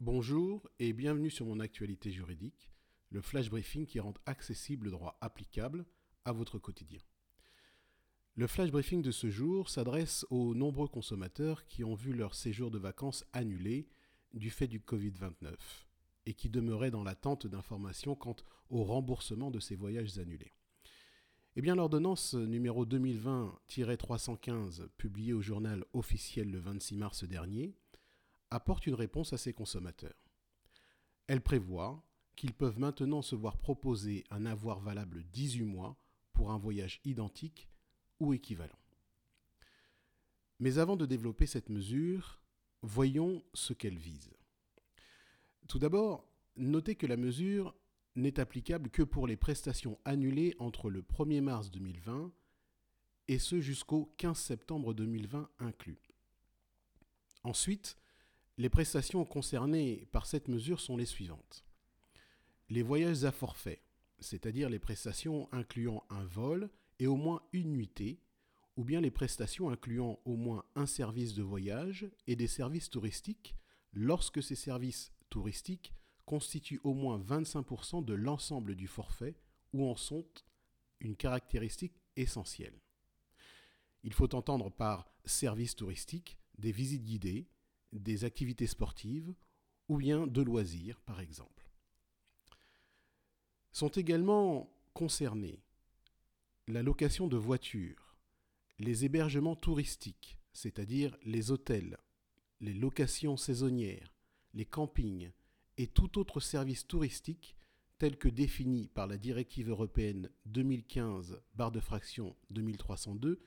Bonjour et bienvenue sur mon actualité juridique, le flash briefing qui rend accessible le droit applicable à votre quotidien. Le flash briefing de ce jour s'adresse aux nombreux consommateurs qui ont vu leur séjour de vacances annulé du fait du Covid-29 et qui demeuraient dans l'attente d'informations quant au remboursement de ces voyages annulés. Eh bien, l'ordonnance numéro 2020-315, publiée au journal officiel le 26 mars dernier, apporte une réponse à ces consommateurs. Elle prévoit qu'ils peuvent maintenant se voir proposer un avoir valable 18 mois pour un voyage identique ou équivalent. Mais avant de développer cette mesure, voyons ce qu'elle vise. Tout d'abord, notez que la mesure n'est applicable que pour les prestations annulées entre le 1er mars 2020 et ce jusqu'au 15 septembre 2020 inclus. Ensuite, les prestations concernées par cette mesure sont les suivantes. Les voyages à forfait, c'est-à-dire les prestations incluant un vol et au moins une nuitée, ou bien les prestations incluant au moins un service de voyage et des services touristiques lorsque ces services touristiques constituent au moins 25% de l'ensemble du forfait ou en sont une caractéristique essentielle. Il faut entendre par services touristiques des visites guidées, des activités sportives ou bien de loisirs, par exemple. Sont également concernés la location de voitures, les hébergements touristiques, c'est-à-dire les hôtels, les locations saisonnières, les campings et tout autre service touristique tel que défini par la directive européenne 2015 barre de fraction 2302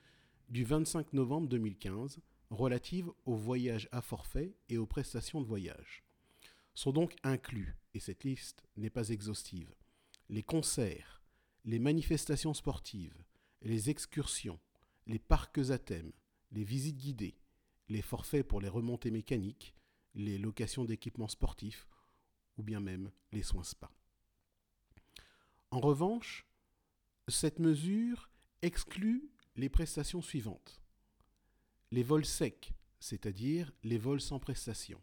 du 25 novembre 2015 relative aux voyages à forfait et aux prestations de voyage. Sont donc inclus, et cette liste n'est pas exhaustive, les concerts, les manifestations sportives, les excursions, les parcs à thème, les visites guidées, les forfaits pour les remontées mécaniques, les locations d'équipements sportifs ou bien même les soins spa. En revanche, cette mesure exclut les prestations suivantes les vols secs, c'est-à-dire les vols sans prestation,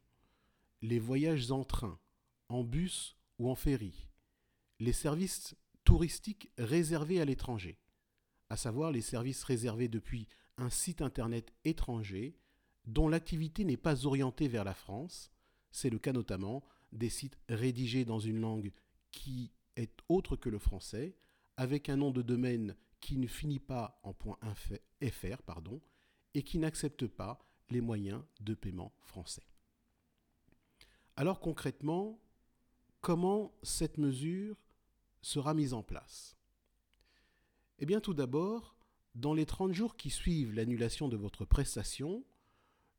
les voyages en train, en bus ou en ferry, les services touristiques réservés à l'étranger, à savoir les services réservés depuis un site internet étranger dont l'activité n'est pas orientée vers la France, c'est le cas notamment des sites rédigés dans une langue qui est autre que le français, avec un nom de domaine qui ne finit pas en .fr, pardon, et qui n'acceptent pas les moyens de paiement français. Alors concrètement, comment cette mesure sera mise en place? Eh bien tout d'abord, dans les 30 jours qui suivent l'annulation de votre prestation,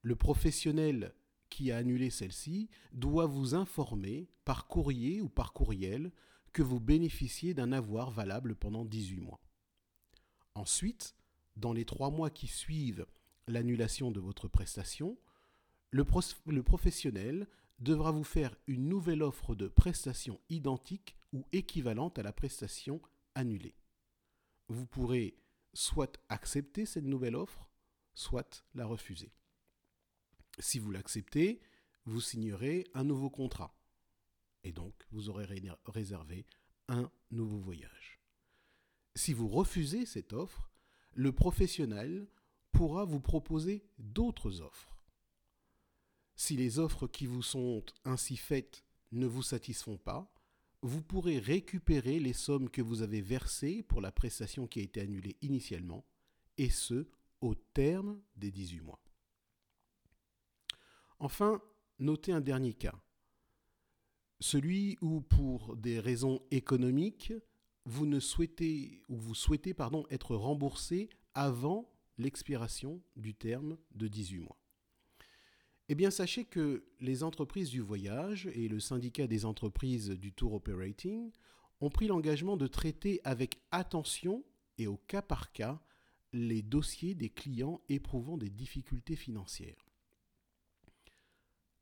le professionnel qui a annulé celle-ci doit vous informer par courrier ou par courriel que vous bénéficiez d'un avoir valable pendant 18 mois. Ensuite, dans les trois mois qui suivent l'annulation de votre prestation, le, professionnel devra vous faire une nouvelle offre de prestation identique ou équivalente à la prestation annulée. Vous pourrez soit accepter cette nouvelle offre, soit la refuser. Si vous l'acceptez, vous signerez un nouveau contrat. Et donc, vous aurez réservé un nouveau voyage. Si vous refusez cette offre, le professionnel pourra vous proposer d'autres offres. Si les offres qui vous sont ainsi faites ne vous satisfont pas, vous pourrez récupérer les sommes que vous avez versées pour la prestation qui a été annulée initialement, et ce, au terme des 18 mois. Enfin, notez un dernier cas. Celui où, pour des raisons économiques, vous ne souhaitez ou vous souhaitez pardon, être remboursé avant l'expiration du terme de 18 mois. Eh bien, sachez que les entreprises du voyage et le syndicat des entreprises du tour operating ont pris l'engagement de traiter avec attention et au cas par cas les dossiers des clients éprouvant des difficultés financières.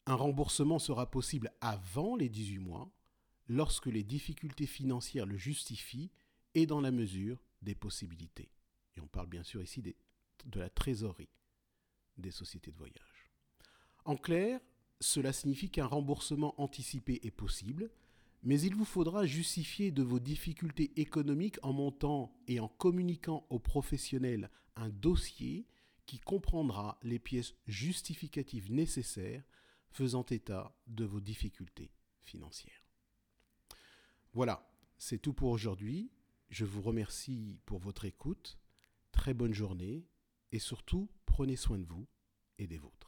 Un remboursement sera possible avant les 18 mois lorsque les difficultés financières le justifient et dans la mesure des possibilités. Et on parle bien sûr ici des de la trésorerie des sociétés de voyage. En clair, cela signifie qu'un remboursement anticipé est possible, mais il vous faudra justifier de vos difficultés économiques en montant et en communiquant aux professionnels un dossier qui comprendra les pièces justificatives nécessaires faisant état de vos difficultés financières. Voilà, c'est tout pour aujourd'hui. Je vous remercie pour votre écoute. Très bonne journée et surtout, prenez soin de vous et des vôtres.